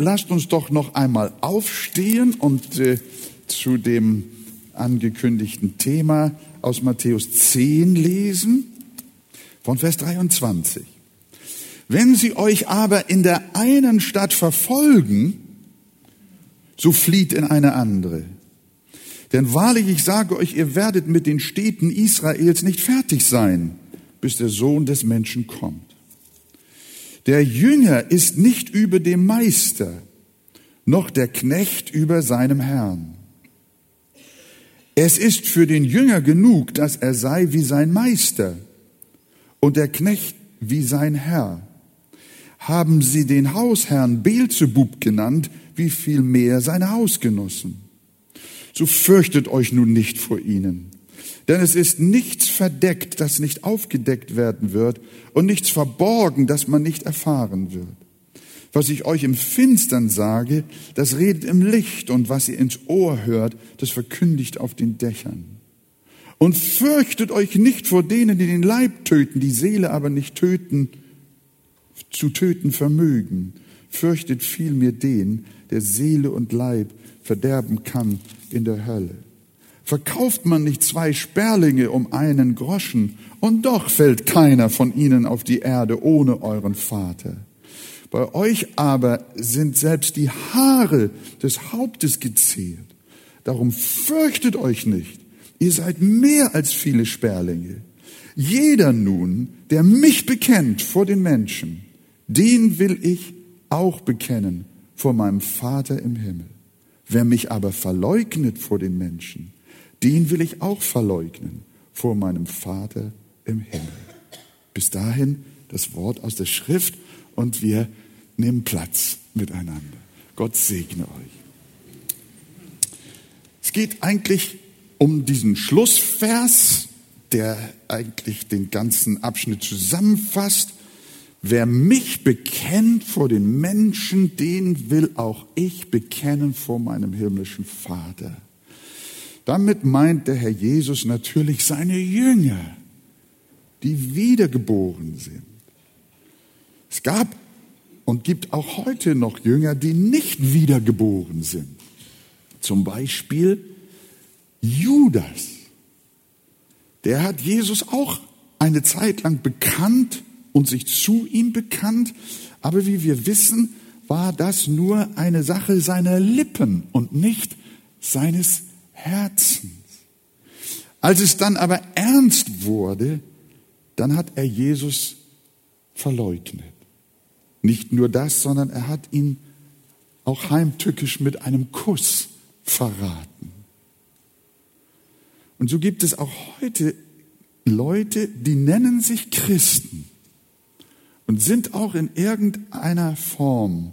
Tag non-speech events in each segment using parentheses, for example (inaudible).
lasst uns doch noch einmal aufstehen und äh, zu dem angekündigten Thema aus Matthäus 10 lesen, von Vers 23. Wenn sie euch aber in der einen Stadt verfolgen, so flieht in eine andere. Denn wahrlich, ich sage euch, ihr werdet mit den Städten Israels nicht fertig sein, bis der Sohn des Menschen kommt. Der Jünger ist nicht über dem Meister, noch der Knecht über seinem Herrn. Es ist für den Jünger genug, dass er sei wie sein Meister und der Knecht wie sein Herr. Haben sie den Hausherrn Beelzebub genannt, wie viel mehr seine Hausgenossen. So fürchtet euch nun nicht vor ihnen. Denn es ist nichts verdeckt, das nicht aufgedeckt werden wird, und nichts verborgen, das man nicht erfahren wird. Was ich euch im Finstern sage, das redet im Licht, und was ihr ins Ohr hört, das verkündigt auf den Dächern. Und fürchtet euch nicht vor denen, die den Leib töten, die Seele aber nicht töten, zu töten vermögen. Fürchtet vielmehr den, der Seele und Leib verderben kann in der Hölle. Verkauft man nicht zwei Sperlinge um einen Groschen, und doch fällt keiner von ihnen auf die Erde ohne euren Vater. Bei euch aber sind selbst die Haare des Hauptes gezählt. Darum fürchtet euch nicht. Ihr seid mehr als viele Sperlinge. Jeder nun, der mich bekennt vor den Menschen, den will ich auch bekennen vor meinem Vater im Himmel. Wer mich aber verleugnet vor den Menschen, den will ich auch verleugnen vor meinem Vater im Himmel. Bis dahin das Wort aus der Schrift und wir nehmen Platz miteinander. Gott segne euch. Es geht eigentlich um diesen Schlussvers, der eigentlich den ganzen Abschnitt zusammenfasst. Wer mich bekennt vor den Menschen, den will auch ich bekennen vor meinem himmlischen Vater. Damit meint der Herr Jesus natürlich seine Jünger, die wiedergeboren sind. Es gab und gibt auch heute noch Jünger, die nicht wiedergeboren sind. Zum Beispiel Judas. Der hat Jesus auch eine Zeit lang bekannt und sich zu ihm bekannt, aber wie wir wissen, war das nur eine Sache seiner Lippen und nicht seines Herzens. Als es dann aber ernst wurde, dann hat er Jesus verleugnet. Nicht nur das, sondern er hat ihn auch heimtückisch mit einem Kuss verraten. Und so gibt es auch heute Leute, die nennen sich Christen und sind auch in irgendeiner Form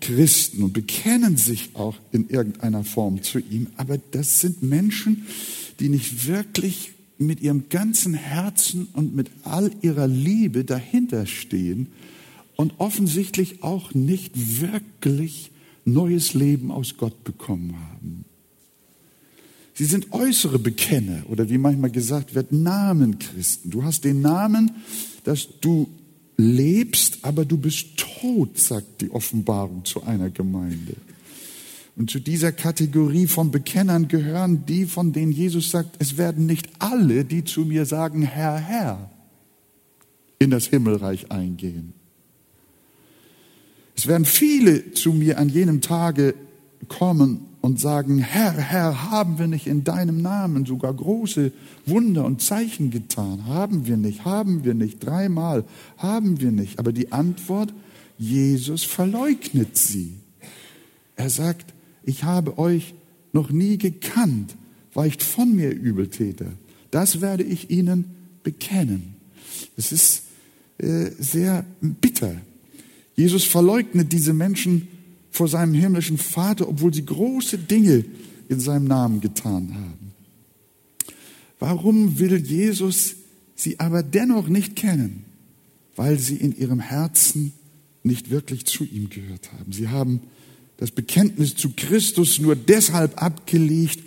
Christen und bekennen sich auch in irgendeiner Form zu ihm. Aber das sind Menschen, die nicht wirklich mit ihrem ganzen Herzen und mit all ihrer Liebe dahinter stehen und offensichtlich auch nicht wirklich neues Leben aus Gott bekommen haben. Sie sind äußere Bekenner oder wie manchmal gesagt wird, Namenchristen. Du hast den Namen, dass du lebst, aber du bist tot, sagt die Offenbarung zu einer Gemeinde. Und zu dieser Kategorie von Bekennern gehören die, von denen Jesus sagt, es werden nicht alle, die zu mir sagen, Herr, Herr, in das Himmelreich eingehen. Es werden viele zu mir an jenem Tage kommen und sagen, Herr, Herr, haben wir nicht in deinem Namen sogar große Wunder und Zeichen getan? Haben wir nicht, haben wir nicht, dreimal, haben wir nicht. Aber die Antwort, Jesus verleugnet sie. Er sagt, ich habe euch noch nie gekannt, weicht von mir Übeltäter. Das werde ich ihnen bekennen. Es ist äh, sehr bitter. Jesus verleugnet diese Menschen vor seinem himmlischen Vater, obwohl sie große Dinge in seinem Namen getan haben. Warum will Jesus sie aber dennoch nicht kennen? Weil sie in ihrem Herzen nicht wirklich zu ihm gehört haben. Sie haben das Bekenntnis zu Christus nur deshalb abgelegt,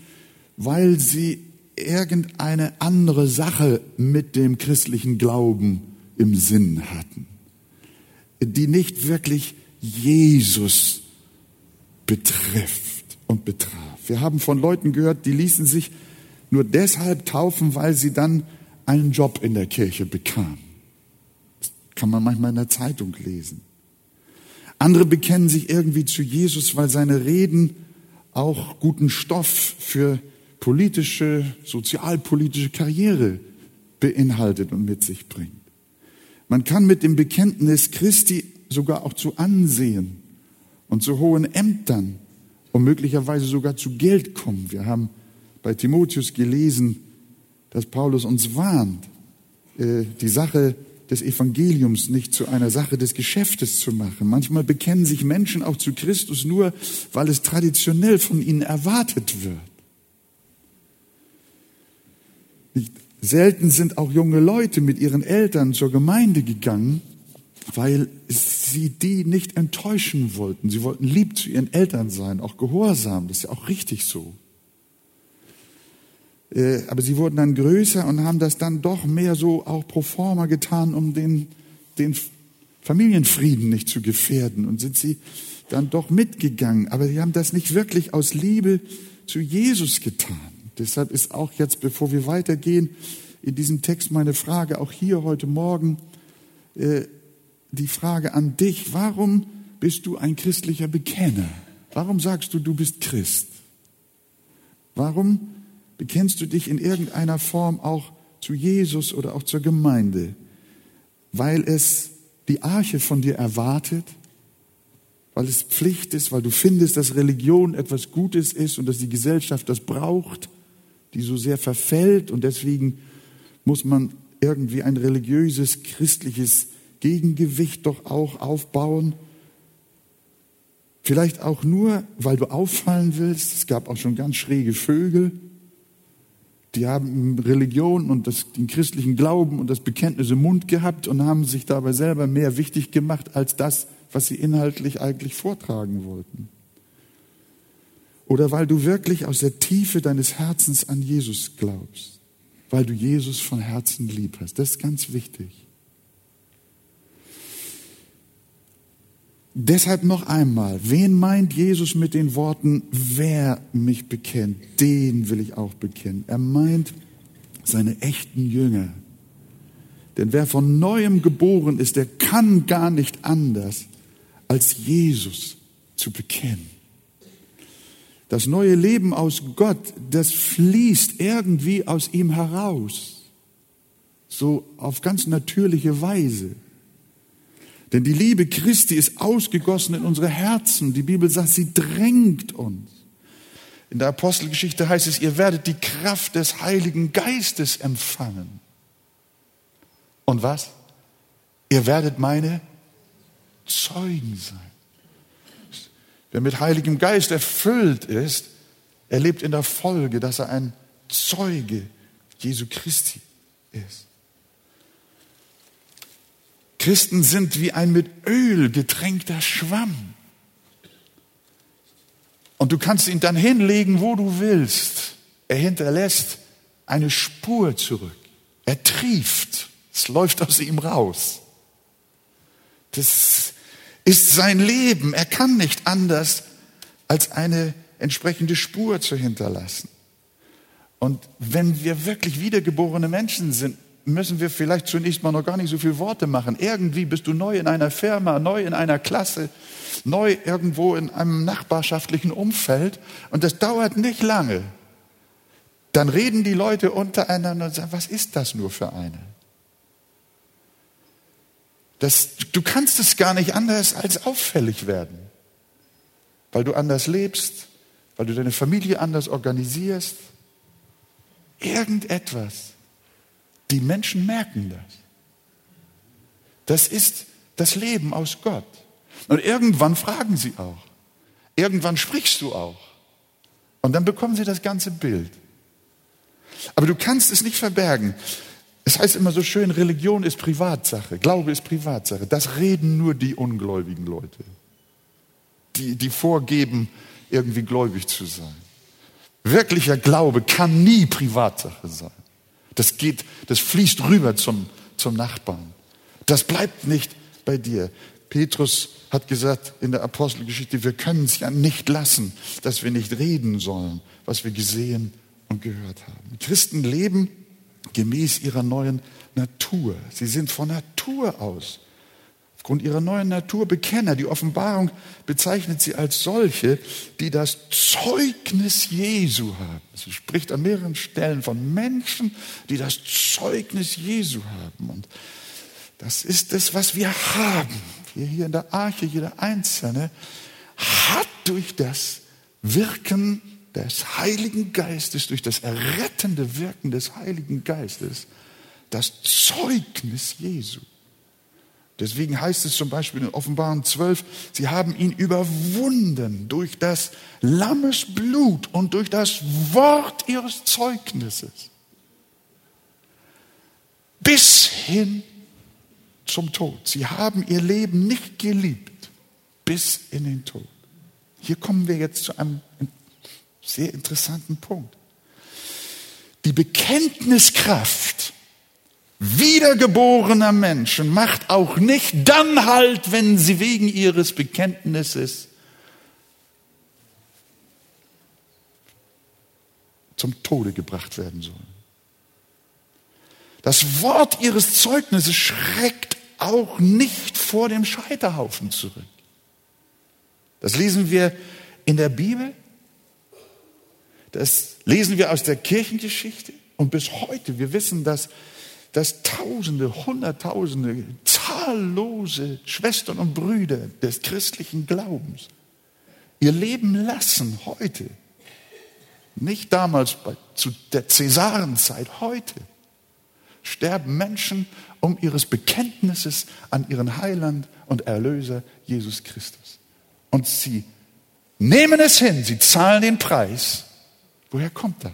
weil sie irgendeine andere Sache mit dem christlichen Glauben im Sinn hatten, die nicht wirklich Jesus betrifft und betraf. Wir haben von Leuten gehört, die ließen sich nur deshalb taufen, weil sie dann einen Job in der Kirche bekamen. Das kann man manchmal in der Zeitung lesen. Andere bekennen sich irgendwie zu Jesus, weil seine Reden auch guten Stoff für politische, sozialpolitische Karriere beinhaltet und mit sich bringt. Man kann mit dem Bekenntnis Christi sogar auch zu Ansehen und zu hohen Ämtern und möglicherweise sogar zu Geld kommen. Wir haben bei Timotheus gelesen, dass Paulus uns warnt, äh, die Sache des Evangeliums nicht zu einer Sache des Geschäftes zu machen. Manchmal bekennen sich Menschen auch zu Christus nur, weil es traditionell von ihnen erwartet wird. Nicht selten sind auch junge Leute mit ihren Eltern zur Gemeinde gegangen, weil sie die nicht enttäuschen wollten. Sie wollten lieb zu ihren Eltern sein, auch gehorsam. Das ist ja auch richtig so. Äh, aber sie wurden dann größer und haben das dann doch mehr so auch pro forma getan, um den, den Familienfrieden nicht zu gefährden. Und sind sie dann doch mitgegangen. Aber sie haben das nicht wirklich aus Liebe zu Jesus getan. Deshalb ist auch jetzt, bevor wir weitergehen, in diesem Text meine Frage, auch hier heute Morgen, äh, die Frage an dich, warum bist du ein christlicher Bekenner? Warum sagst du, du bist Christ? Warum bekennst du dich in irgendeiner Form auch zu Jesus oder auch zur Gemeinde? Weil es die Arche von dir erwartet? Weil es Pflicht ist, weil du findest, dass Religion etwas Gutes ist und dass die Gesellschaft das braucht, die so sehr verfällt und deswegen muss man irgendwie ein religiöses, christliches Gegengewicht doch auch aufbauen. Vielleicht auch nur, weil du auffallen willst. Es gab auch schon ganz schräge Vögel. Die haben Religion und das, den christlichen Glauben und das Bekenntnis im Mund gehabt und haben sich dabei selber mehr wichtig gemacht als das, was sie inhaltlich eigentlich vortragen wollten. Oder weil du wirklich aus der Tiefe deines Herzens an Jesus glaubst, weil du Jesus von Herzen lieb hast. Das ist ganz wichtig. Deshalb noch einmal, wen meint Jesus mit den Worten, wer mich bekennt, den will ich auch bekennen. Er meint seine echten Jünger. Denn wer von neuem geboren ist, der kann gar nicht anders, als Jesus zu bekennen. Das neue Leben aus Gott, das fließt irgendwie aus ihm heraus. So auf ganz natürliche Weise. Denn die Liebe Christi ist ausgegossen in unsere Herzen. Die Bibel sagt, sie drängt uns. In der Apostelgeschichte heißt es, ihr werdet die Kraft des Heiligen Geistes empfangen. Und was? Ihr werdet meine Zeugen sein. Wer mit Heiligem Geist erfüllt ist, erlebt in der Folge, dass er ein Zeuge Jesu Christi ist. Christen sind wie ein mit Öl getränkter Schwamm. Und du kannst ihn dann hinlegen, wo du willst. Er hinterlässt eine Spur zurück. Er trieft. Es läuft aus ihm raus. Das ist sein Leben. Er kann nicht anders, als eine entsprechende Spur zu hinterlassen. Und wenn wir wirklich wiedergeborene Menschen sind, müssen wir vielleicht zunächst mal noch gar nicht so viele Worte machen. Irgendwie bist du neu in einer Firma, neu in einer Klasse, neu irgendwo in einem nachbarschaftlichen Umfeld und das dauert nicht lange. Dann reden die Leute untereinander und sagen, was ist das nur für eine? Das, du kannst es gar nicht anders als auffällig werden, weil du anders lebst, weil du deine Familie anders organisierst. Irgendetwas. Die Menschen merken das. Das ist das Leben aus Gott. Und irgendwann fragen sie auch. Irgendwann sprichst du auch. Und dann bekommen sie das ganze Bild. Aber du kannst es nicht verbergen. Es heißt immer so schön, Religion ist Privatsache, Glaube ist Privatsache. Das reden nur die ungläubigen Leute, die, die vorgeben, irgendwie gläubig zu sein. Wirklicher Glaube kann nie Privatsache sein. Das geht, das fließt rüber zum, zum Nachbarn. Das bleibt nicht bei dir. Petrus hat gesagt in der Apostelgeschichte, wir können es ja nicht lassen, dass wir nicht reden sollen, was wir gesehen und gehört haben. Christen leben gemäß ihrer neuen Natur. Sie sind von Natur aus, aufgrund ihrer neuen Natur Bekenner. Die Offenbarung bezeichnet sie als solche, die das Zeugnis Jesu haben. Sie spricht an mehreren Stellen von Menschen, die das Zeugnis Jesu haben. Und das ist es, was wir haben. Wir hier in der Arche, jeder Einzelne hat durch das Wirken des Heiligen Geistes, durch das errettende Wirken des Heiligen Geistes, das Zeugnis Jesu. Deswegen heißt es zum Beispiel in Offenbarung 12, sie haben ihn überwunden durch das Lammesblut und durch das Wort ihres Zeugnisses. Bis hin zum Tod. Sie haben ihr Leben nicht geliebt bis in den Tod. Hier kommen wir jetzt zu einem sehr interessanten Punkt. Die Bekenntniskraft wiedergeborener Menschen macht auch nicht dann halt, wenn sie wegen ihres Bekenntnisses zum Tode gebracht werden sollen. Das Wort ihres Zeugnisses schreckt auch nicht vor dem Scheiterhaufen zurück. Das lesen wir in der Bibel das lesen wir aus der Kirchengeschichte und bis heute. Wir wissen, dass, dass Tausende, Hunderttausende, zahllose Schwestern und Brüder des christlichen Glaubens ihr Leben lassen heute. Nicht damals bei, zu der Cäsarenzeit, heute sterben Menschen um ihres Bekenntnisses an ihren Heiland und Erlöser Jesus Christus. Und sie nehmen es hin, sie zahlen den Preis Woher kommt das?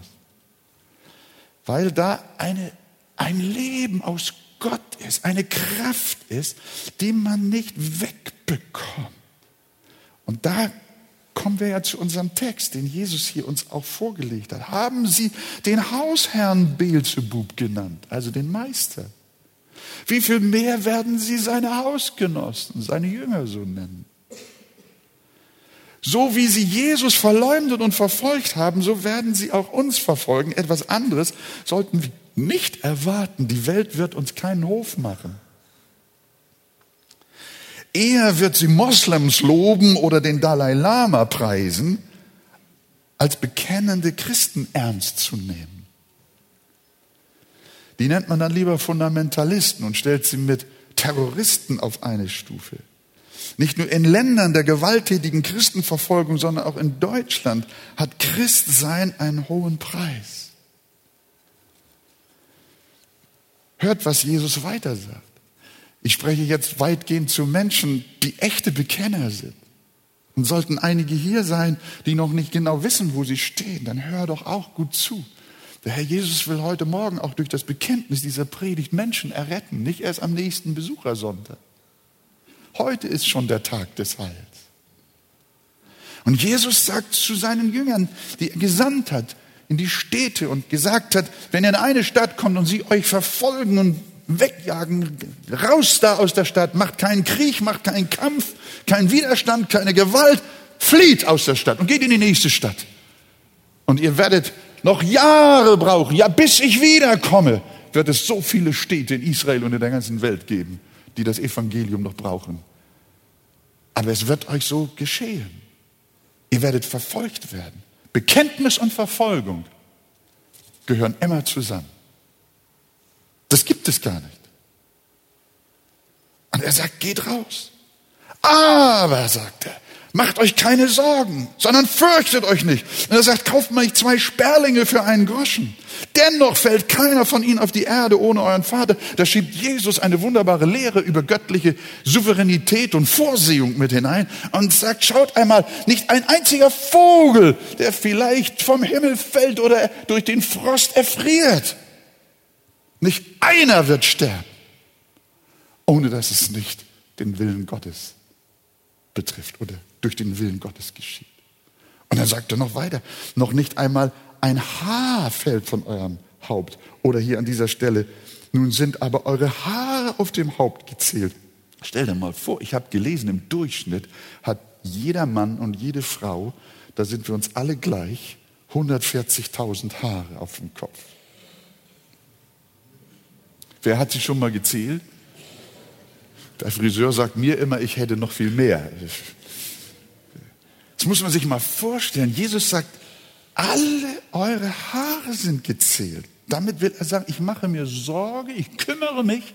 Weil da eine, ein Leben aus Gott ist, eine Kraft ist, die man nicht wegbekommt. Und da kommen wir ja zu unserem Text, den Jesus hier uns auch vorgelegt hat. Haben Sie den Hausherrn Beelzebub genannt, also den Meister? Wie viel mehr werden Sie seine Hausgenossen, seine Jünger so nennen? So wie sie Jesus verleumdet und verfolgt haben, so werden sie auch uns verfolgen. Etwas anderes sollten wir nicht erwarten. Die Welt wird uns keinen Hof machen. Eher wird sie Moslems loben oder den Dalai Lama preisen, als bekennende Christen ernst zu nehmen. Die nennt man dann lieber Fundamentalisten und stellt sie mit Terroristen auf eine Stufe. Nicht nur in Ländern der gewalttätigen Christenverfolgung, sondern auch in Deutschland hat Christsein einen hohen Preis. Hört, was Jesus weiter sagt. Ich spreche jetzt weitgehend zu Menschen, die echte Bekenner sind. Und sollten einige hier sein, die noch nicht genau wissen, wo sie stehen, dann hör doch auch gut zu. Der Herr Jesus will heute Morgen auch durch das Bekenntnis dieser Predigt Menschen erretten, nicht erst am nächsten Besuchersonntag. Heute ist schon der Tag des Heils. Und Jesus sagt zu seinen Jüngern, die er gesandt hat in die Städte und gesagt hat, wenn ihr in eine Stadt kommt und sie euch verfolgen und wegjagen, raus da aus der Stadt, macht keinen Krieg, macht keinen Kampf, keinen Widerstand, keine Gewalt, flieht aus der Stadt und geht in die nächste Stadt. Und ihr werdet noch Jahre brauchen, ja bis ich wiederkomme, wird es so viele Städte in Israel und in der ganzen Welt geben, die das Evangelium noch brauchen. Aber es wird euch so geschehen. Ihr werdet verfolgt werden. Bekenntnis und Verfolgung gehören immer zusammen. Das gibt es gar nicht. Und er sagt, geht raus. Aber, sagt er, Macht euch keine Sorgen, sondern fürchtet euch nicht. Und er sagt, kauft mal zwei Sperlinge für einen Groschen. Dennoch fällt keiner von ihnen auf die Erde ohne euren Vater. Da schiebt Jesus eine wunderbare Lehre über göttliche Souveränität und Vorsehung mit hinein und sagt, schaut einmal, nicht ein einziger Vogel, der vielleicht vom Himmel fällt oder durch den Frost erfriert. Nicht einer wird sterben, ohne dass es nicht den Willen Gottes betrifft oder durch den Willen Gottes geschieht. Und dann sagt er noch weiter, noch nicht einmal ein Haar fällt von eurem Haupt. Oder hier an dieser Stelle, nun sind aber eure Haare auf dem Haupt gezählt. Stell dir mal vor, ich habe gelesen, im Durchschnitt hat jeder Mann und jede Frau, da sind wir uns alle gleich, 140.000 Haare auf dem Kopf. Wer hat sie schon mal gezählt? Der Friseur sagt mir immer, ich hätte noch viel mehr. Das muss man sich mal vorstellen. Jesus sagt, alle eure Haare sind gezählt. Damit will er sagen, ich mache mir Sorge, ich kümmere mich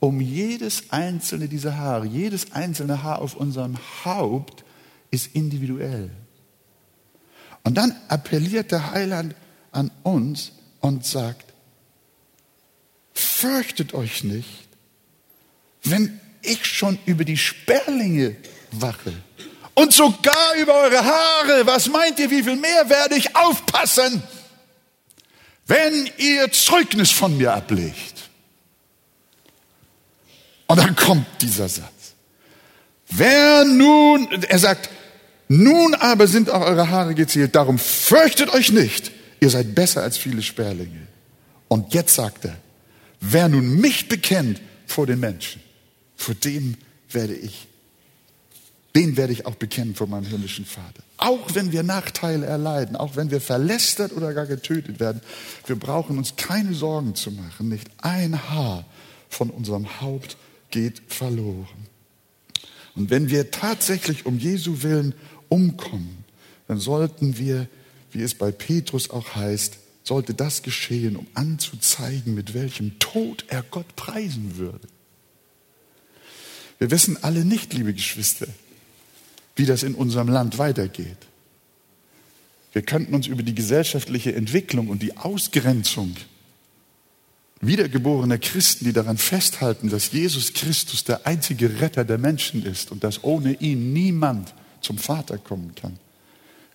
um jedes einzelne dieser Haare. Jedes einzelne Haar auf unserem Haupt ist individuell. Und dann appelliert der Heiland an uns und sagt, fürchtet euch nicht, wenn ich schon über die Sperlinge wache und sogar über eure Haare, was meint ihr, wie viel mehr werde ich aufpassen, wenn ihr Zeugnis von mir ablegt? Und dann kommt dieser Satz. Wer nun, er sagt, nun aber sind auch eure Haare gezählt, darum fürchtet euch nicht, ihr seid besser als viele Sperlinge. Und jetzt sagt er, wer nun mich bekennt vor den Menschen, vor dem werde ich, den werde ich auch bekennen vor meinem himmlischen Vater. Auch wenn wir Nachteile erleiden, auch wenn wir verlästert oder gar getötet werden, wir brauchen uns keine Sorgen zu machen. Nicht ein Haar von unserem Haupt geht verloren. Und wenn wir tatsächlich um Jesu willen umkommen, dann sollten wir, wie es bei Petrus auch heißt, sollte das geschehen, um anzuzeigen, mit welchem Tod er Gott preisen würde. Wir wissen alle nicht, liebe Geschwister, wie das in unserem Land weitergeht. Wir könnten uns über die gesellschaftliche Entwicklung und die Ausgrenzung wiedergeborener Christen, die daran festhalten, dass Jesus Christus der einzige Retter der Menschen ist und dass ohne ihn niemand zum Vater kommen kann.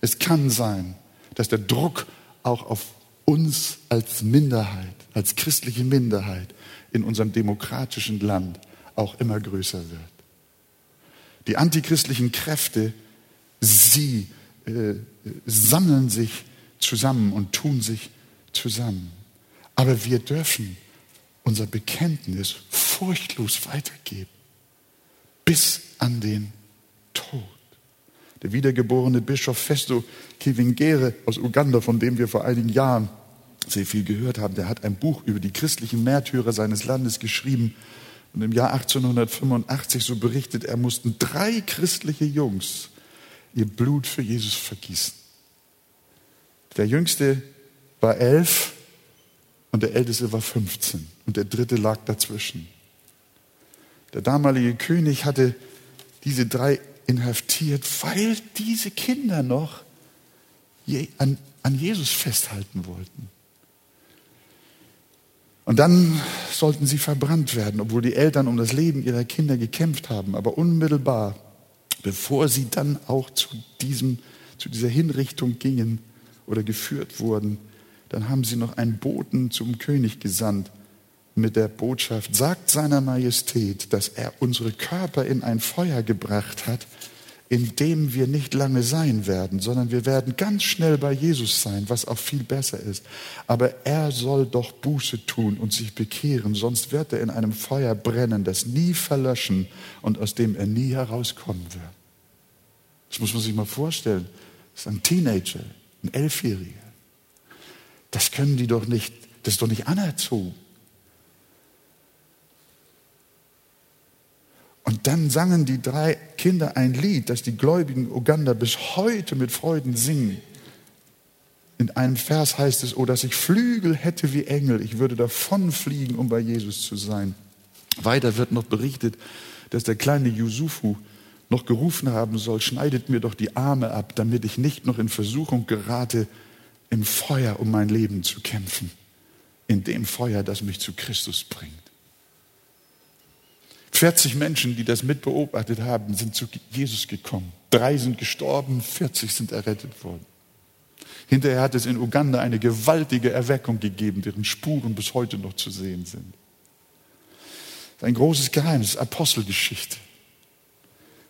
Es kann sein, dass der Druck auch auf uns als Minderheit, als christliche Minderheit in unserem demokratischen Land auch immer größer wird. Die antichristlichen Kräfte, sie äh, sammeln sich zusammen und tun sich zusammen. Aber wir dürfen unser Bekenntnis furchtlos weitergeben, bis an den Tod. Der wiedergeborene Bischof Festo Kivingere aus Uganda, von dem wir vor einigen Jahren sehr viel gehört haben, der hat ein Buch über die christlichen Märtyrer seines Landes geschrieben. Und im Jahr 1885, so berichtet er, mussten drei christliche Jungs ihr Blut für Jesus vergießen. Der jüngste war elf und der älteste war 15 und der dritte lag dazwischen. Der damalige König hatte diese drei inhaftiert, weil diese Kinder noch an, an Jesus festhalten wollten. Und dann sollten sie verbrannt werden, obwohl die Eltern um das Leben ihrer Kinder gekämpft haben. Aber unmittelbar, bevor sie dann auch zu, diesem, zu dieser Hinrichtung gingen oder geführt wurden, dann haben sie noch einen Boten zum König gesandt mit der Botschaft, sagt seiner Majestät, dass er unsere Körper in ein Feuer gebracht hat, in dem wir nicht lange sein werden, sondern wir werden ganz schnell bei Jesus sein, was auch viel besser ist. Aber er soll doch Buße tun und sich bekehren, sonst wird er in einem Feuer brennen, das nie verlöschen und aus dem er nie herauskommen wird. Das muss man sich mal vorstellen. Das ist ein Teenager, ein Elfjähriger. Das können die doch nicht, das ist doch nicht anerzogen. Und dann sangen die drei Kinder ein Lied, das die Gläubigen Uganda bis heute mit Freuden singen. In einem Vers heißt es, oh, dass ich Flügel hätte wie Engel, ich würde davonfliegen, um bei Jesus zu sein. Weiter wird noch berichtet, dass der kleine Yusufu noch gerufen haben soll, schneidet mir doch die Arme ab, damit ich nicht noch in Versuchung gerate, im Feuer um mein Leben zu kämpfen. In dem Feuer, das mich zu Christus bringt. 40 Menschen, die das mitbeobachtet haben, sind zu Jesus gekommen. Drei sind gestorben, 40 sind errettet worden. Hinterher hat es in Uganda eine gewaltige Erweckung gegeben, deren Spuren bis heute noch zu sehen sind. Ein großes Geheimnis, Apostelgeschichte.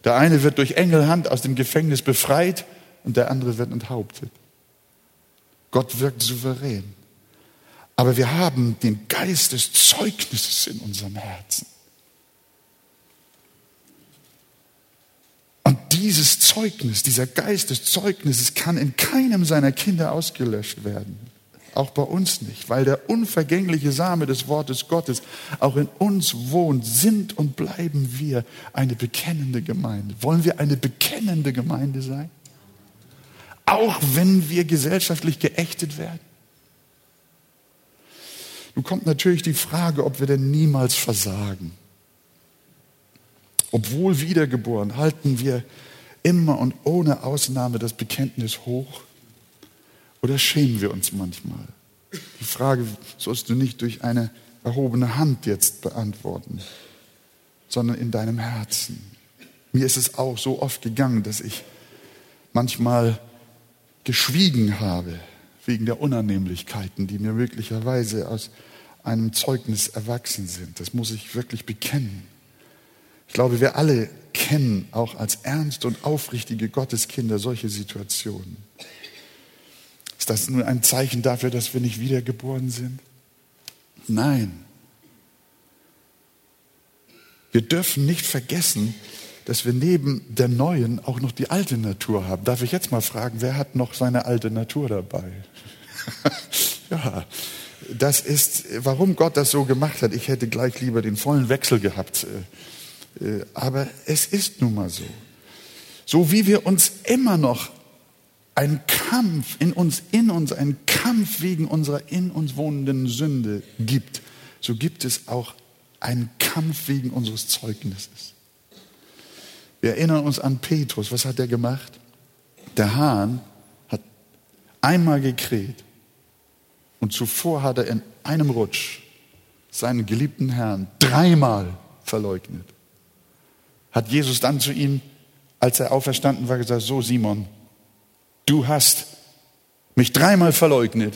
Der eine wird durch Engelhand aus dem Gefängnis befreit und der andere wird enthauptet. Gott wirkt souverän. Aber wir haben den Geist des Zeugnisses in unserem Herzen. Dieses Zeugnis, dieser Geist des Zeugnisses kann in keinem seiner Kinder ausgelöscht werden. Auch bei uns nicht, weil der unvergängliche Same des Wortes Gottes auch in uns wohnt, sind und bleiben wir eine bekennende Gemeinde. Wollen wir eine bekennende Gemeinde sein? Auch wenn wir gesellschaftlich geächtet werden? Nun kommt natürlich die Frage, ob wir denn niemals versagen. Obwohl wiedergeboren, halten wir immer und ohne Ausnahme das Bekenntnis hoch oder schämen wir uns manchmal? Die Frage sollst du nicht durch eine erhobene Hand jetzt beantworten, sondern in deinem Herzen. Mir ist es auch so oft gegangen, dass ich manchmal geschwiegen habe wegen der Unannehmlichkeiten, die mir möglicherweise aus einem Zeugnis erwachsen sind. Das muss ich wirklich bekennen. Ich glaube, wir alle kennen auch als ernst und aufrichtige Gotteskinder solche Situationen. Ist das nur ein Zeichen dafür, dass wir nicht wiedergeboren sind? Nein. Wir dürfen nicht vergessen, dass wir neben der neuen auch noch die alte Natur haben. Darf ich jetzt mal fragen, wer hat noch seine alte Natur dabei? (laughs) ja, das ist, warum Gott das so gemacht hat. Ich hätte gleich lieber den vollen Wechsel gehabt. Äh, aber es ist nun mal so. So wie wir uns immer noch einen Kampf in uns, in uns, einen Kampf wegen unserer in uns wohnenden Sünde gibt, so gibt es auch einen Kampf wegen unseres Zeugnisses. Wir erinnern uns an Petrus. Was hat er gemacht? Der Hahn hat einmal gekräht und zuvor hat er in einem Rutsch seinen geliebten Herrn dreimal verleugnet. Hat Jesus dann zu ihm, als er auferstanden war, gesagt, so Simon, du hast mich dreimal verleugnet,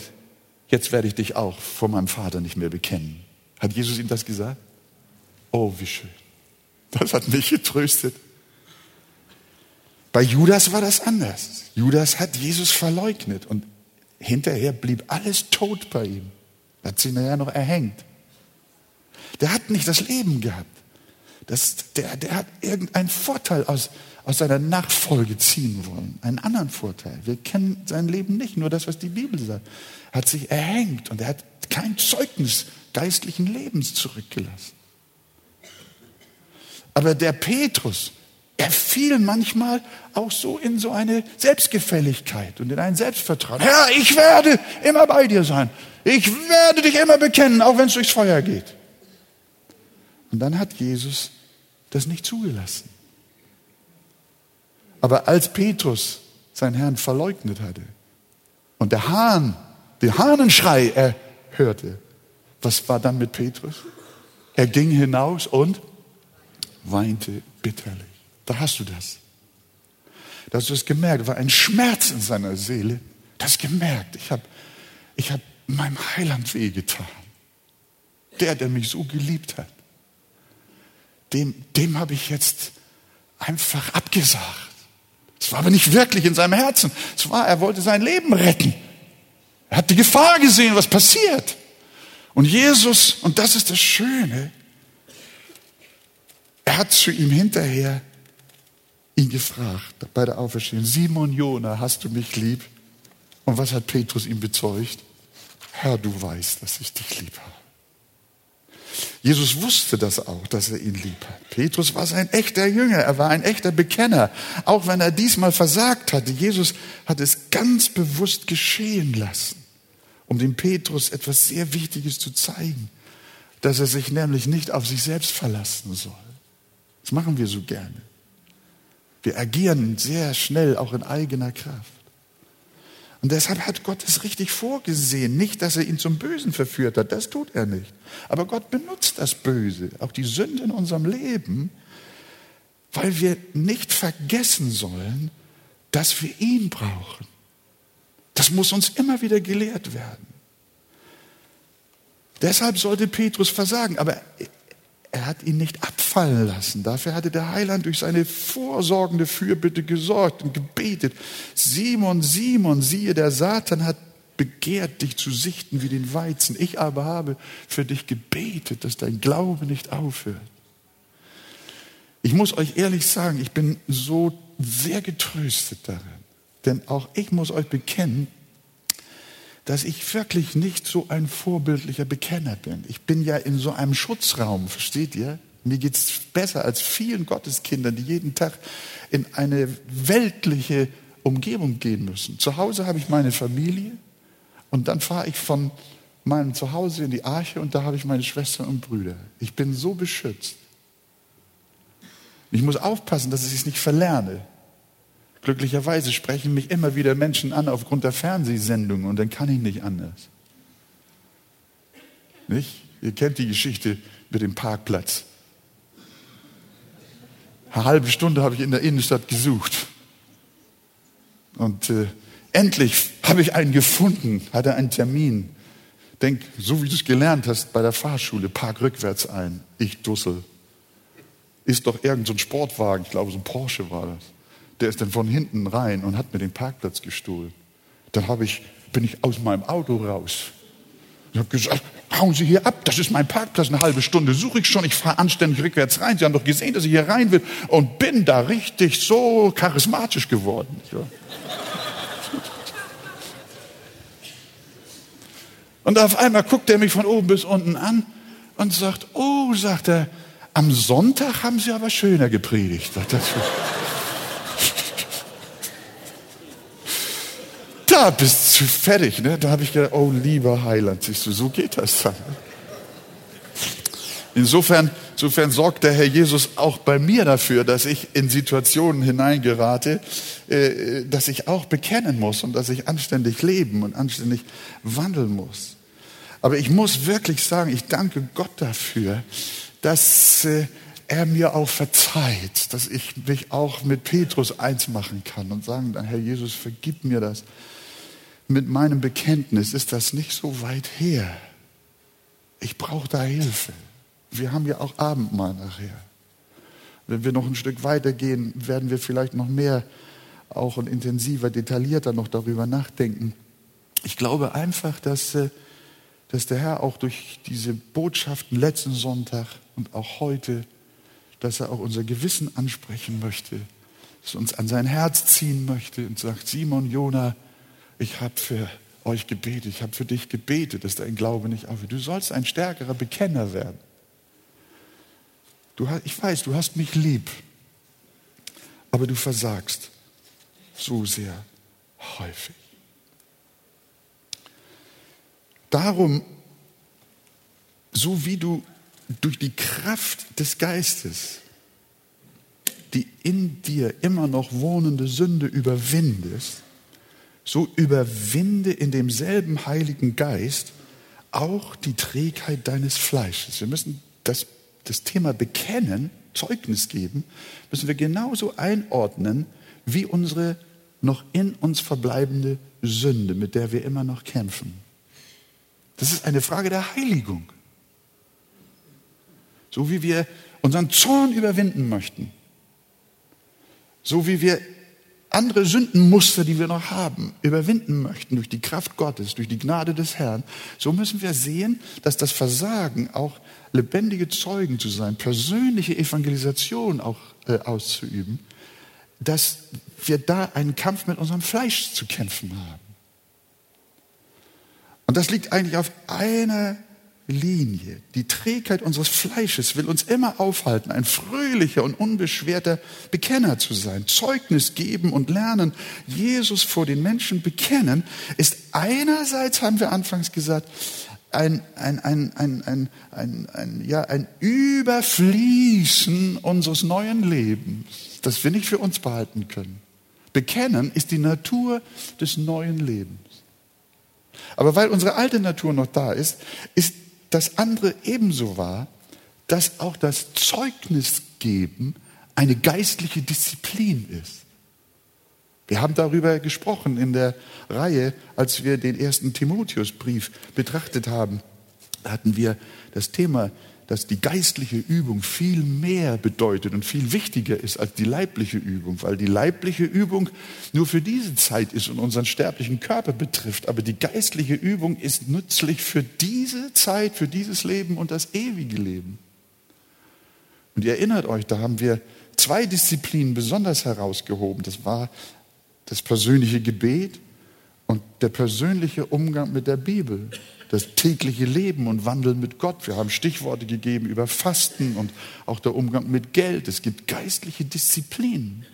jetzt werde ich dich auch vor meinem Vater nicht mehr bekennen. Hat Jesus ihm das gesagt? Oh, wie schön. Das hat mich getröstet. Bei Judas war das anders. Judas hat Jesus verleugnet und hinterher blieb alles tot bei ihm. Er hat sie nachher noch erhängt. Der hat nicht das Leben gehabt. Das, der, der hat irgendeinen Vorteil aus, aus seiner Nachfolge ziehen wollen. Einen anderen Vorteil. Wir kennen sein Leben nicht, nur das, was die Bibel sagt. Er hat sich erhängt und er hat kein Zeugnis geistlichen Lebens zurückgelassen. Aber der Petrus, er fiel manchmal auch so in so eine Selbstgefälligkeit und in ein Selbstvertrauen. Herr, ich werde immer bei dir sein. Ich werde dich immer bekennen, auch wenn es durchs Feuer geht. Und dann hat Jesus das nicht zugelassen. Aber als Petrus seinen Herrn verleugnet hatte und der Hahn, den Hahnenschrei er hörte, was war dann mit Petrus? Er ging hinaus und weinte bitterlich. Da hast du das. Da hast du es gemerkt. war ein Schmerz in seiner Seele. Das gemerkt. Ich habe ich hab meinem Heiland wehgetan. Der, der mich so geliebt hat. Dem, dem habe ich jetzt einfach abgesagt. Es war aber nicht wirklich in seinem Herzen. Es war, er wollte sein Leben retten. Er hat die Gefahr gesehen, was passiert. Und Jesus, und das ist das Schöne, er hat zu ihm hinterher ihn gefragt bei der Auferstehung, Simon Jona, hast du mich lieb? Und was hat Petrus ihm bezeugt? Herr, du weißt, dass ich dich lieb habe. Jesus wusste das auch, dass er ihn lieb hat. Petrus war sein echter Jünger, er war ein echter Bekenner. Auch wenn er diesmal versagt hatte, Jesus hat es ganz bewusst geschehen lassen, um dem Petrus etwas sehr Wichtiges zu zeigen, dass er sich nämlich nicht auf sich selbst verlassen soll. Das machen wir so gerne. Wir agieren sehr schnell auch in eigener Kraft. Und deshalb hat Gott es richtig vorgesehen. Nicht, dass er ihn zum Bösen verführt hat, das tut er nicht. Aber Gott benutzt das Böse, auch die Sünde in unserem Leben, weil wir nicht vergessen sollen, dass wir ihn brauchen. Das muss uns immer wieder gelehrt werden. Deshalb sollte Petrus versagen. Aber er hat ihn nicht abfallen lassen. Dafür hatte der Heiland durch seine vorsorgende Fürbitte gesorgt und gebetet. Simon, Simon, siehe, der Satan hat begehrt, dich zu sichten wie den Weizen. Ich aber habe für dich gebetet, dass dein Glaube nicht aufhört. Ich muss euch ehrlich sagen, ich bin so sehr getröstet darin. Denn auch ich muss euch bekennen, dass ich wirklich nicht so ein vorbildlicher Bekenner bin. Ich bin ja in so einem Schutzraum, versteht ihr? Mir geht es besser als vielen Gotteskindern, die jeden Tag in eine weltliche Umgebung gehen müssen. Zu Hause habe ich meine Familie und dann fahre ich von meinem Zuhause in die Arche und da habe ich meine Schwestern und Brüder. Ich bin so beschützt. Ich muss aufpassen, dass ich es nicht verlerne. Glücklicherweise sprechen mich immer wieder Menschen an aufgrund der Fernsehsendungen und dann kann ich nicht anders. Nicht? Ihr kennt die Geschichte mit dem Parkplatz. Eine halbe Stunde habe ich in der Innenstadt gesucht. Und äh, endlich habe ich einen gefunden, hatte einen Termin. Denk, so wie du es gelernt hast bei der Fahrschule, park rückwärts ein. Ich dussel. Ist doch irgendein so Sportwagen, ich glaube so ein Porsche war das der ist dann von hinten rein und hat mir den Parkplatz gestohlen. Dann habe ich, bin ich aus meinem Auto raus. Ich habe gesagt, hauen Sie hier ab, das ist mein Parkplatz, eine halbe Stunde suche ich schon, ich fahre anständig rückwärts rein. Sie haben doch gesehen, dass ich hier rein will und bin da richtig so charismatisch geworden. Und auf einmal guckt er mich von oben bis unten an und sagt, oh, sagt er, am Sonntag haben Sie aber schöner gepredigt. Das, da bist du fertig. Ne? Da habe ich gedacht, oh lieber Heiland, siehst du, so geht das dann. Insofern, insofern sorgt der Herr Jesus auch bei mir dafür, dass ich in Situationen hineingerate, äh, dass ich auch bekennen muss und dass ich anständig leben und anständig wandeln muss. Aber ich muss wirklich sagen, ich danke Gott dafür, dass äh, er mir auch verzeiht, dass ich mich auch mit Petrus eins machen kann und sagen, Herr Jesus, vergib mir das mit meinem Bekenntnis ist das nicht so weit her. Ich brauche da Hilfe. Wir haben ja auch Abendmahl nachher. Wenn wir noch ein Stück weitergehen, werden wir vielleicht noch mehr auch und intensiver, detaillierter noch darüber nachdenken. Ich glaube einfach, dass, äh, dass der Herr auch durch diese Botschaften letzten Sonntag und auch heute, dass er auch unser Gewissen ansprechen möchte, dass er uns an sein Herz ziehen möchte und sagt, Simon, Jona, ich habe für euch gebetet, ich habe für dich gebetet, dass dein Glaube nicht aufhört. Du sollst ein stärkerer Bekenner werden. Du, ich weiß, du hast mich lieb, aber du versagst so sehr häufig. Darum, so wie du durch die Kraft des Geistes die in dir immer noch wohnende Sünde überwindest, so überwinde in demselben Heiligen Geist auch die Trägheit deines Fleisches. Wir müssen das, das Thema bekennen, Zeugnis geben, müssen wir genauso einordnen wie unsere noch in uns verbleibende Sünde, mit der wir immer noch kämpfen. Das ist eine Frage der Heiligung. So wie wir unseren Zorn überwinden möchten, so wie wir andere Sündenmuster, die wir noch haben, überwinden möchten durch die Kraft Gottes, durch die Gnade des Herrn, so müssen wir sehen, dass das Versagen auch lebendige Zeugen zu sein, persönliche Evangelisation auch äh, auszuüben, dass wir da einen Kampf mit unserem Fleisch zu kämpfen haben. Und das liegt eigentlich auf einer Linie. Die Trägheit unseres Fleisches will uns immer aufhalten, ein fröhlicher und unbeschwerter Bekenner zu sein. Zeugnis geben und lernen, Jesus vor den Menschen bekennen, ist einerseits, haben wir anfangs gesagt, ein, ein, ein, ein, ein, ein, ein, ja, ein Überfließen unseres neuen Lebens, das wir nicht für uns behalten können. Bekennen ist die Natur des neuen Lebens. Aber weil unsere alte Natur noch da ist, ist das andere ebenso war, dass auch das Zeugnis geben eine geistliche Disziplin ist. Wir haben darüber gesprochen in der Reihe, als wir den ersten Timotheusbrief betrachtet haben. Da hatten wir das Thema dass die geistliche Übung viel mehr bedeutet und viel wichtiger ist als die leibliche Übung, weil die leibliche Übung nur für diese Zeit ist und unseren sterblichen Körper betrifft. Aber die geistliche Übung ist nützlich für diese Zeit, für dieses Leben und das ewige Leben. Und ihr erinnert euch, da haben wir zwei Disziplinen besonders herausgehoben. Das war das persönliche Gebet und der persönliche Umgang mit der Bibel, das tägliche Leben und Wandeln mit Gott. Wir haben Stichworte gegeben über Fasten und auch der Umgang mit Geld. Es gibt geistliche Disziplinen.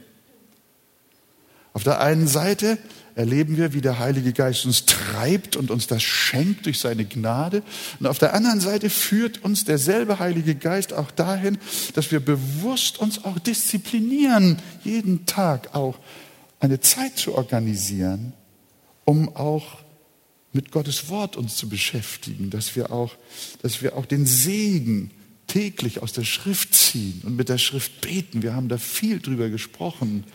Auf der einen Seite erleben wir, wie der Heilige Geist uns treibt und uns das schenkt durch seine Gnade. Und auf der anderen Seite führt uns derselbe Heilige Geist auch dahin, dass wir bewusst uns auch disziplinieren, jeden Tag auch eine Zeit zu organisieren, um auch mit Gottes Wort uns zu beschäftigen, dass wir auch, dass wir auch den Segen täglich aus der Schrift ziehen und mit der Schrift beten. Wir haben da viel drüber gesprochen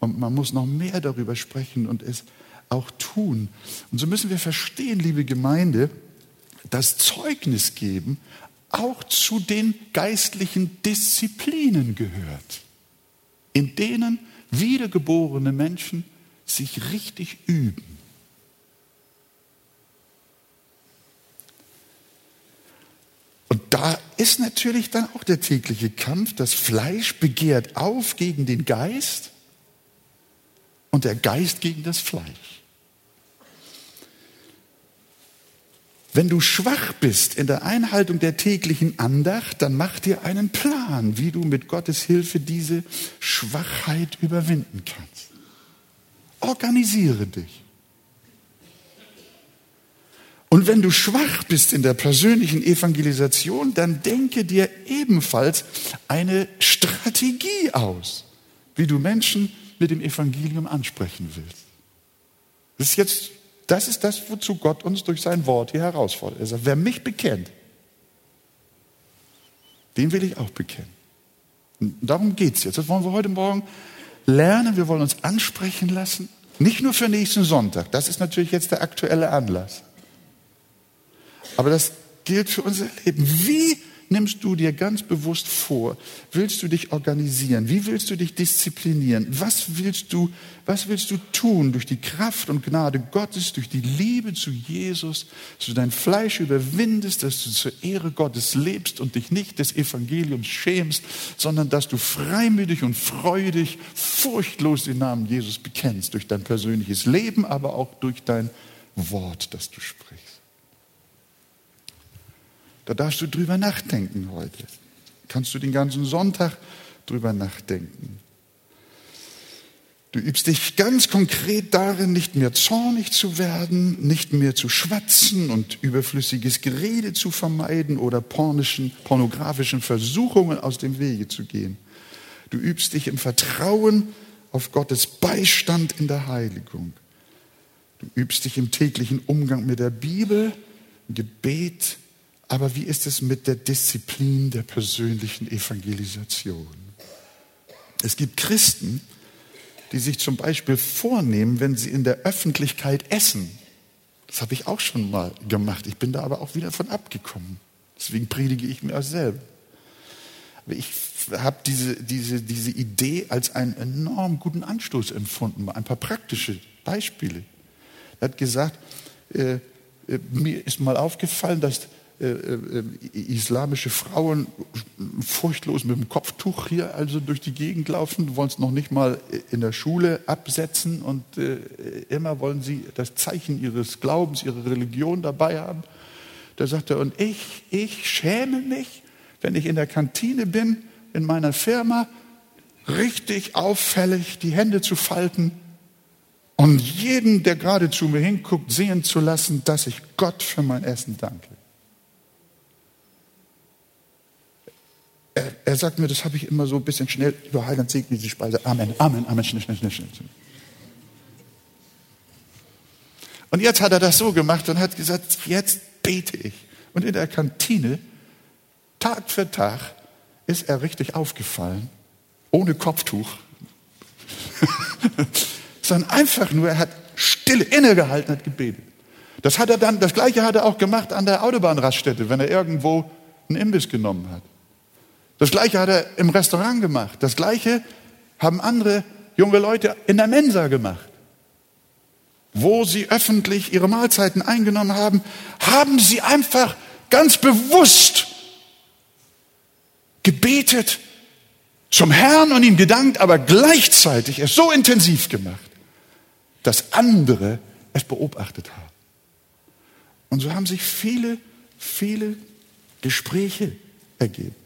und man muss noch mehr darüber sprechen und es auch tun. Und so müssen wir verstehen, liebe Gemeinde, dass Zeugnis geben auch zu den geistlichen Disziplinen gehört, in denen wiedergeborene Menschen sich richtig üben. Und ist natürlich dann auch der tägliche Kampf. Das Fleisch begehrt auf gegen den Geist und der Geist gegen das Fleisch. Wenn du schwach bist in der Einhaltung der täglichen Andacht, dann mach dir einen Plan, wie du mit Gottes Hilfe diese Schwachheit überwinden kannst. Organisiere dich. Und wenn du schwach bist in der persönlichen Evangelisation, dann denke dir ebenfalls eine Strategie aus, wie du Menschen mit dem Evangelium ansprechen willst. Das ist jetzt, das ist das, wozu Gott uns durch sein Wort hier herausfordert. Er sagt, wer mich bekennt, den will ich auch bekennen. Und darum geht es jetzt. Das wollen wir heute Morgen lernen. Wir wollen uns ansprechen lassen. Nicht nur für nächsten Sonntag. Das ist natürlich jetzt der aktuelle Anlass. Aber das gilt für unser Leben. Wie nimmst du dir ganz bewusst vor? Willst du dich organisieren? Wie willst du dich disziplinieren? Was willst du, was willst du tun durch die Kraft und Gnade Gottes, durch die Liebe zu Jesus, dass du dein Fleisch überwindest, dass du zur Ehre Gottes lebst und dich nicht des Evangeliums schämst, sondern dass du freimütig und freudig, furchtlos den Namen Jesus bekennst, durch dein persönliches Leben, aber auch durch dein Wort, das du sprichst. Da darfst du drüber nachdenken heute. Kannst du den ganzen Sonntag drüber nachdenken. Du übst dich ganz konkret darin, nicht mehr zornig zu werden, nicht mehr zu schwatzen und überflüssiges Gerede zu vermeiden oder pornischen, pornografischen Versuchungen aus dem Wege zu gehen. Du übst dich im Vertrauen auf Gottes Beistand in der Heiligung. Du übst dich im täglichen Umgang mit der Bibel, Gebet, aber wie ist es mit der Disziplin der persönlichen Evangelisation? Es gibt Christen, die sich zum Beispiel vornehmen, wenn sie in der Öffentlichkeit essen. Das habe ich auch schon mal gemacht. Ich bin da aber auch wieder von abgekommen. Deswegen predige ich mir auch selber. Aber ich habe diese, diese, diese Idee als einen enorm guten Anstoß empfunden. Ein paar praktische Beispiele. Er hat gesagt, äh, äh, mir ist mal aufgefallen, dass äh, äh, islamische Frauen furchtlos mit dem Kopftuch hier also durch die Gegend laufen, wollen es noch nicht mal in der Schule absetzen und äh, immer wollen sie das Zeichen ihres Glaubens, ihre Religion dabei haben. Da sagt er, und ich, ich schäme mich, wenn ich in der Kantine bin, in meiner Firma, richtig auffällig die Hände zu falten und jeden, der gerade zu mir hinguckt, sehen zu lassen, dass ich Gott für mein Essen danke. Er, er sagt mir, das habe ich immer so ein bisschen schnell über Heiland segne die Speise. Amen, Amen, Amen, schnell, schnell, schnell, schnell. Und jetzt hat er das so gemacht und hat gesagt, jetzt bete ich. Und in der Kantine, Tag für Tag, ist er richtig aufgefallen, ohne Kopftuch, (laughs) sondern einfach nur, er hat stille innegehalten, hat gebetet. Das hat er dann, das Gleiche hat er auch gemacht an der Autobahnraststätte, wenn er irgendwo einen Imbiss genommen hat. Das gleiche hat er im Restaurant gemacht. Das gleiche haben andere junge Leute in der Mensa gemacht. Wo sie öffentlich ihre Mahlzeiten eingenommen haben, haben sie einfach ganz bewusst gebetet zum Herrn und ihm gedankt, aber gleichzeitig es so intensiv gemacht, dass andere es beobachtet haben. Und so haben sich viele, viele Gespräche ergeben.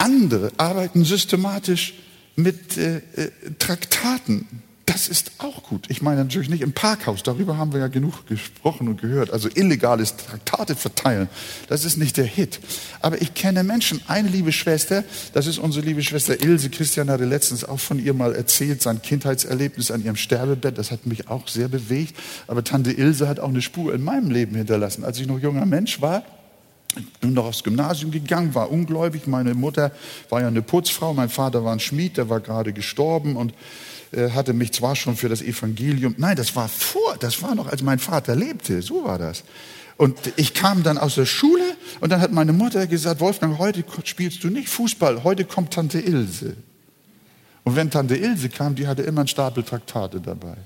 Andere arbeiten systematisch mit äh, äh, Traktaten das ist auch gut. Ich meine natürlich nicht im Parkhaus, darüber haben wir ja genug gesprochen und gehört. Also illegales Traktate verteilen, das ist nicht der Hit. Aber ich kenne Menschen, eine liebe Schwester, das ist unsere liebe Schwester Ilse. Christian hatte letztens auch von ihr mal erzählt, sein Kindheitserlebnis an ihrem Sterbebett. Das hat mich auch sehr bewegt. Aber Tante Ilse hat auch eine Spur in meinem Leben hinterlassen. Als ich noch junger Mensch war, bin noch aufs Gymnasium gegangen, war ungläubig. Meine Mutter war ja eine Putzfrau, mein Vater war ein Schmied, der war gerade gestorben und äh, hatte mich zwar schon für das Evangelium, nein, das war vor, das war noch, als mein Vater lebte, so war das. Und ich kam dann aus der Schule und dann hat meine Mutter gesagt, Wolfgang, heute spielst du nicht Fußball, heute kommt Tante Ilse. Und wenn Tante Ilse kam, die hatte immer einen Stapel Traktate dabei.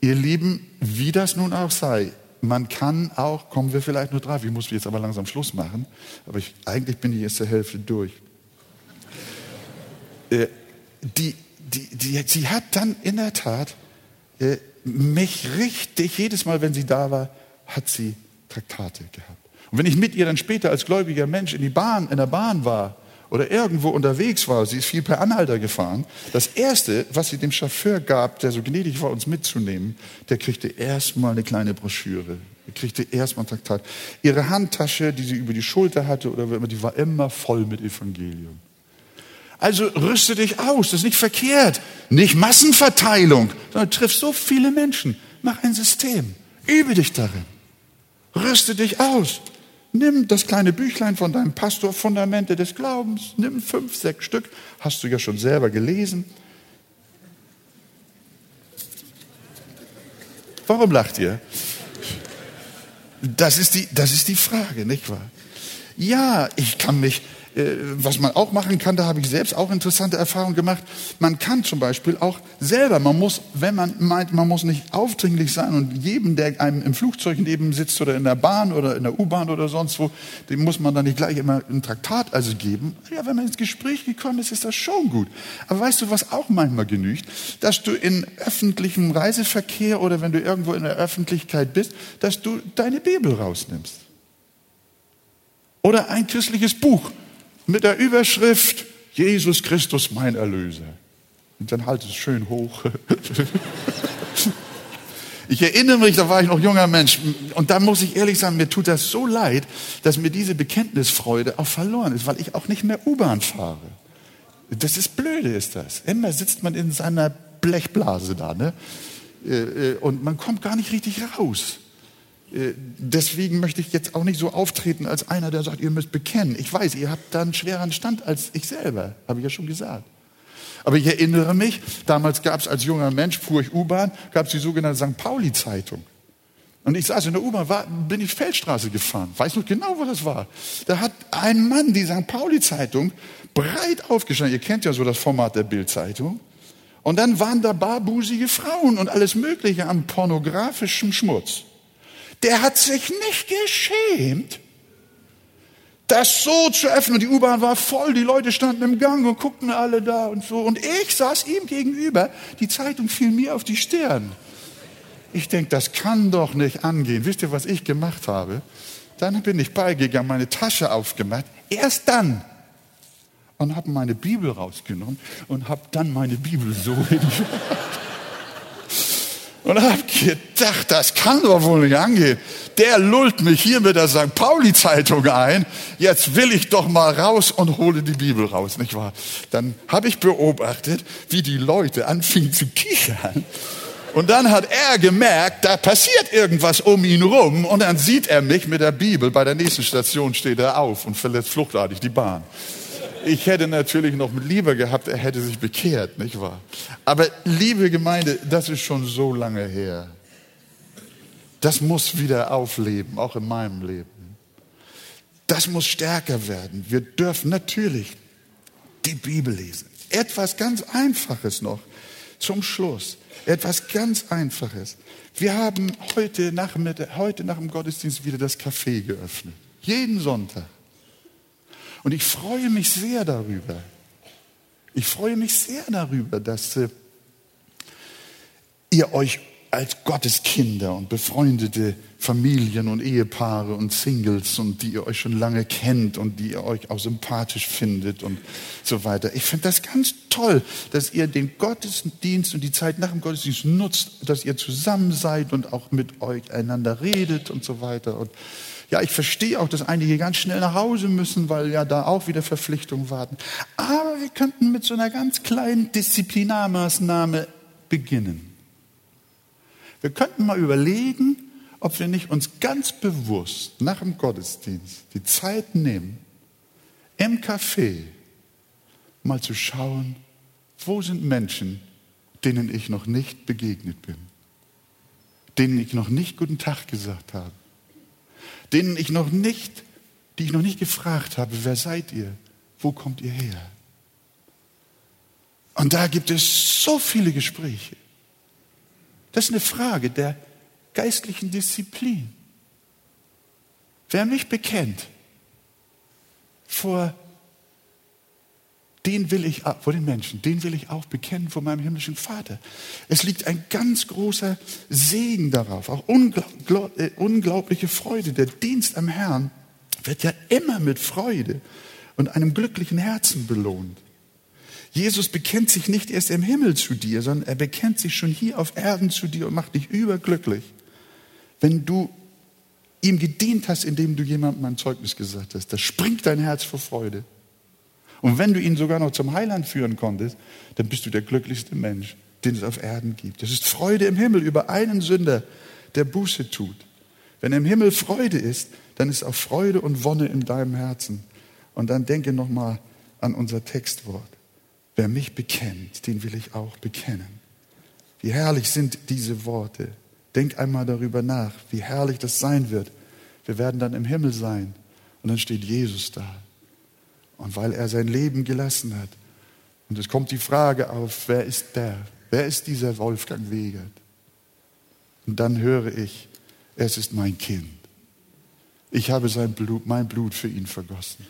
Ihr Lieben, wie das nun auch sei, man kann auch, kommen wir vielleicht nur drauf, ich muss jetzt aber langsam Schluss machen, aber ich, eigentlich bin ich jetzt der Hälfte durch. Äh, die, die, die, sie hat dann in der Tat äh, mich richtig, jedes Mal, wenn sie da war, hat sie Traktate gehabt. Und wenn ich mit ihr dann später als gläubiger Mensch in die Bahn, in der Bahn war oder irgendwo unterwegs war, sie ist viel per Anhalter gefahren, das erste, was sie dem Chauffeur gab, der so gnädig war, uns mitzunehmen, der kriegte erstmal eine kleine Broschüre. Er kriegte erstmal ein Traktat. Ihre Handtasche, die sie über die Schulter hatte, oder die war immer voll mit Evangelium. Also rüste dich aus, das ist nicht verkehrt. Nicht Massenverteilung, sondern triff so viele Menschen. Mach ein System. Übe dich darin. Rüste dich aus. Nimm das kleine Büchlein von deinem Pastor, Fundamente des Glaubens. Nimm fünf, sechs Stück. Hast du ja schon selber gelesen. Warum lacht ihr? Das ist die, das ist die Frage, nicht wahr? Ja, ich kann mich was man auch machen kann, da habe ich selbst auch interessante Erfahrungen gemacht. Man kann zum Beispiel auch selber, man muss, wenn man meint, man muss nicht aufdringlich sein und jedem, der einem im Flugzeug neben sitzt oder in der Bahn oder in der U-Bahn oder sonst wo, dem muss man dann nicht gleich immer ein Traktat also geben. Ja, wenn man ins Gespräch gekommen ist, ist das schon gut. Aber weißt du, was auch manchmal genügt? Dass du in öffentlichem Reiseverkehr oder wenn du irgendwo in der Öffentlichkeit bist, dass du deine Bibel rausnimmst. Oder ein christliches Buch mit der Überschrift Jesus Christus mein Erlöser. Und dann halt es schön hoch. (laughs) Ich erinnere mich, da war ich noch junger Mensch. Und da muss ich ehrlich sagen, mir tut das so leid, dass mir diese Bekenntnisfreude auch verloren ist, weil ich auch nicht mehr U-Bahn fahre. Das ist blöde, ist das. Immer sitzt man in seiner Blechblase da, ne? Äh, äh, und man kommt gar nicht richtig raus. Äh, deswegen möchte ich jetzt auch nicht so auftreten als einer, der sagt, ihr müsst bekennen. Ich weiß, ihr habt da einen schwereren Stand als ich selber, habe ich ja schon gesagt. Aber ich erinnere mich, damals gab es als junger Mensch, fuhr ich U-Bahn, gab es die sogenannte St. Pauli-Zeitung. Und ich saß in der U-Bahn, bin ich Feldstraße gefahren, weiß noch genau, wo das war. Da hat ein Mann die St. Pauli-Zeitung breit aufgeschlagen. Ihr kennt ja so das Format der Bild-Zeitung. Und dann waren da barbusige Frauen und alles Mögliche an pornografischem Schmutz der hat sich nicht geschämt, das so zu öffnen. Und die U-Bahn war voll, die Leute standen im Gang und guckten alle da und so. Und ich saß ihm gegenüber, die Zeitung fiel mir auf die Stirn. Ich denke, das kann doch nicht angehen. Wisst ihr, was ich gemacht habe? Dann bin ich beigegangen, meine Tasche aufgemacht. Erst dann. Und habe meine Bibel rausgenommen und habe dann meine Bibel so (laughs) hingestellt. Und habe gedacht, das kann doch wohl nicht angehen. Der lullt mich hier mit der St. Pauli-Zeitung ein. Jetzt will ich doch mal raus und hole die Bibel raus, nicht wahr? Dann habe ich beobachtet, wie die Leute anfingen zu kichern. Und dann hat er gemerkt, da passiert irgendwas um ihn rum. Und dann sieht er mich mit der Bibel. Bei der nächsten Station steht er auf und verlässt fluchtartig die Bahn ich hätte natürlich noch lieber gehabt, er hätte sich bekehrt, nicht wahr? Aber liebe Gemeinde, das ist schon so lange her. Das muss wieder aufleben, auch in meinem Leben. Das muss stärker werden. Wir dürfen natürlich die Bibel lesen. Etwas ganz Einfaches noch zum Schluss. Etwas ganz Einfaches. Wir haben heute nach, heute nach dem Gottesdienst wieder das Café geöffnet. Jeden Sonntag. Und ich freue mich sehr darüber. Ich freue mich sehr darüber, dass äh, ihr euch als Gotteskinder und befreundete Familien und Ehepaare und Singles und die ihr euch schon lange kennt und die ihr euch auch sympathisch findet und so weiter. Ich finde das ganz toll, dass ihr den Gottesdienst und die Zeit nach dem Gottesdienst nutzt, dass ihr zusammen seid und auch mit euch einander redet und so weiter. Und ja, ich verstehe auch, dass einige ganz schnell nach Hause müssen, weil ja da auch wieder Verpflichtungen warten. Aber wir könnten mit so einer ganz kleinen Disziplinarmaßnahme beginnen. Wir könnten mal überlegen, ob wir nicht uns ganz bewusst nach dem Gottesdienst die Zeit nehmen, im Café mal zu schauen, wo sind Menschen, denen ich noch nicht begegnet bin, denen ich noch nicht guten Tag gesagt habe, denen ich noch nicht, die ich noch nicht gefragt habe, wer seid ihr, wo kommt ihr her? Und da gibt es so viele Gespräche. Das ist eine Frage der geistlichen Disziplin. Wer mich bekennt, vor den will ich, vor den Menschen, den will ich auch bekennen vor meinem himmlischen Vater. Es liegt ein ganz großer Segen darauf, auch äh, unglaubliche Freude. Der Dienst am Herrn wird ja immer mit Freude und einem glücklichen Herzen belohnt. Jesus bekennt sich nicht erst im Himmel zu dir, sondern er bekennt sich schon hier auf Erden zu dir und macht dich überglücklich. Wenn du ihm gedient hast, indem du jemandem ein Zeugnis gesagt hast, da springt dein Herz vor Freude. Und wenn du ihn sogar noch zum Heiland führen konntest, dann bist du der glücklichste Mensch, den es auf Erden gibt. Es ist Freude im Himmel über einen Sünder, der Buße tut. Wenn im Himmel Freude ist, dann ist auch Freude und Wonne in deinem Herzen. Und dann denke nochmal an unser Textwort. Wer mich bekennt, den will ich auch bekennen. Wie herrlich sind diese Worte. Denk einmal darüber nach, wie herrlich das sein wird. Wir werden dann im Himmel sein und dann steht Jesus da. Und weil er sein Leben gelassen hat. Und es kommt die Frage auf, wer ist der? Wer ist dieser Wolfgang Wegert? Und dann höre ich, es ist mein Kind. Ich habe sein Blut, mein Blut für ihn vergossen.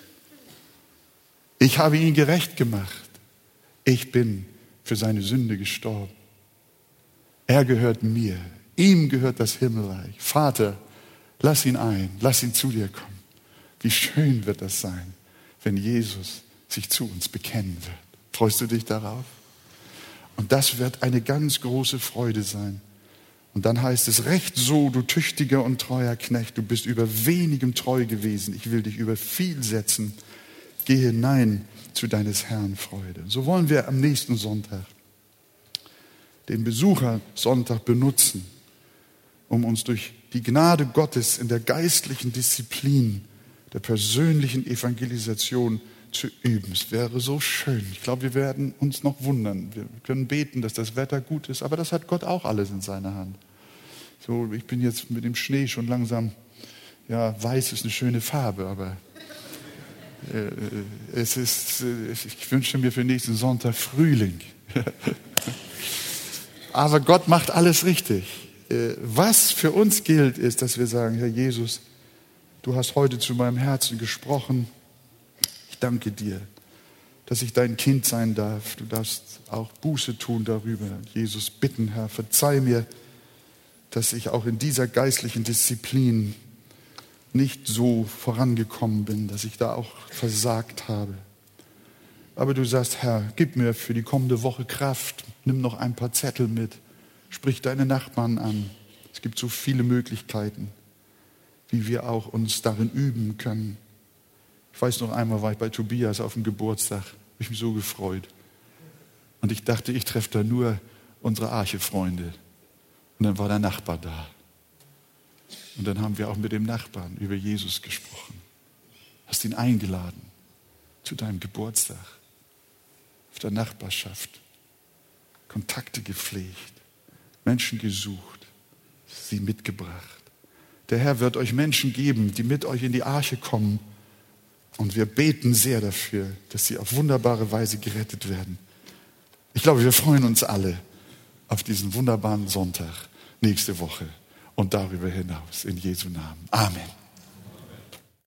Ich habe ihn gerecht gemacht. Ich bin für seine Sünde gestorben. Er gehört mir. Ihm gehört das Himmelreich. Vater, lass ihn ein. Lass ihn zu dir kommen. Wie schön wird das sein, wenn Jesus sich zu uns bekennen wird. Freust du dich darauf? Und das wird eine ganz große Freude sein. Und dann heißt es, recht so, du tüchtiger und treuer Knecht, du bist über wenigem treu gewesen, ich will dich über viel setzen. Geh hinein zu deines Herrn Freude. So wollen wir am nächsten Sonntag den Besuchersonntag benutzen, um uns durch die Gnade Gottes in der geistlichen Disziplin der persönlichen Evangelisation zu üben. Es wäre so schön. Ich glaube, wir werden uns noch wundern. Wir können beten, dass das Wetter gut ist, aber das hat Gott auch alles in seiner Hand. So, ich bin jetzt mit dem Schnee schon langsam, ja, weiß ist eine schöne Farbe, aber äh, es ist, äh, ich wünsche mir für nächsten Sonntag Frühling. (laughs) Aber Gott macht alles richtig. Äh, was für uns gilt, ist, dass wir sagen, Herr Jesus, du hast heute zu meinem Herzen gesprochen. Ich danke dir, dass ich dein Kind sein darf. Du darfst auch Buße tun darüber. Jesus, bitten, Herr, verzeih mir, dass ich auch in dieser geistlichen Disziplin nicht so vorangekommen bin, dass ich da auch versagt habe. Aber du sagst, Herr, gib mir für die kommende Woche Kraft, nimm noch ein paar Zettel mit, sprich deine Nachbarn an. Es gibt so viele Möglichkeiten, wie wir auch uns darin üben können. Ich weiß noch einmal, war ich bei Tobias auf dem Geburtstag, habe ich mich so gefreut. Und ich dachte, ich treffe da nur unsere Arche-Freunde. Und dann war der Nachbar da. Und dann haben wir auch mit dem Nachbarn über Jesus gesprochen. Hast ihn eingeladen zu deinem Geburtstag, auf der Nachbarschaft, Kontakte gepflegt, Menschen gesucht, sie mitgebracht. Der Herr wird euch Menschen geben, die mit euch in die Arche kommen. Und wir beten sehr dafür, dass sie auf wunderbare Weise gerettet werden. Ich glaube, wir freuen uns alle auf diesen wunderbaren Sonntag nächste Woche und darüber hinaus. In Jesu Namen. Amen.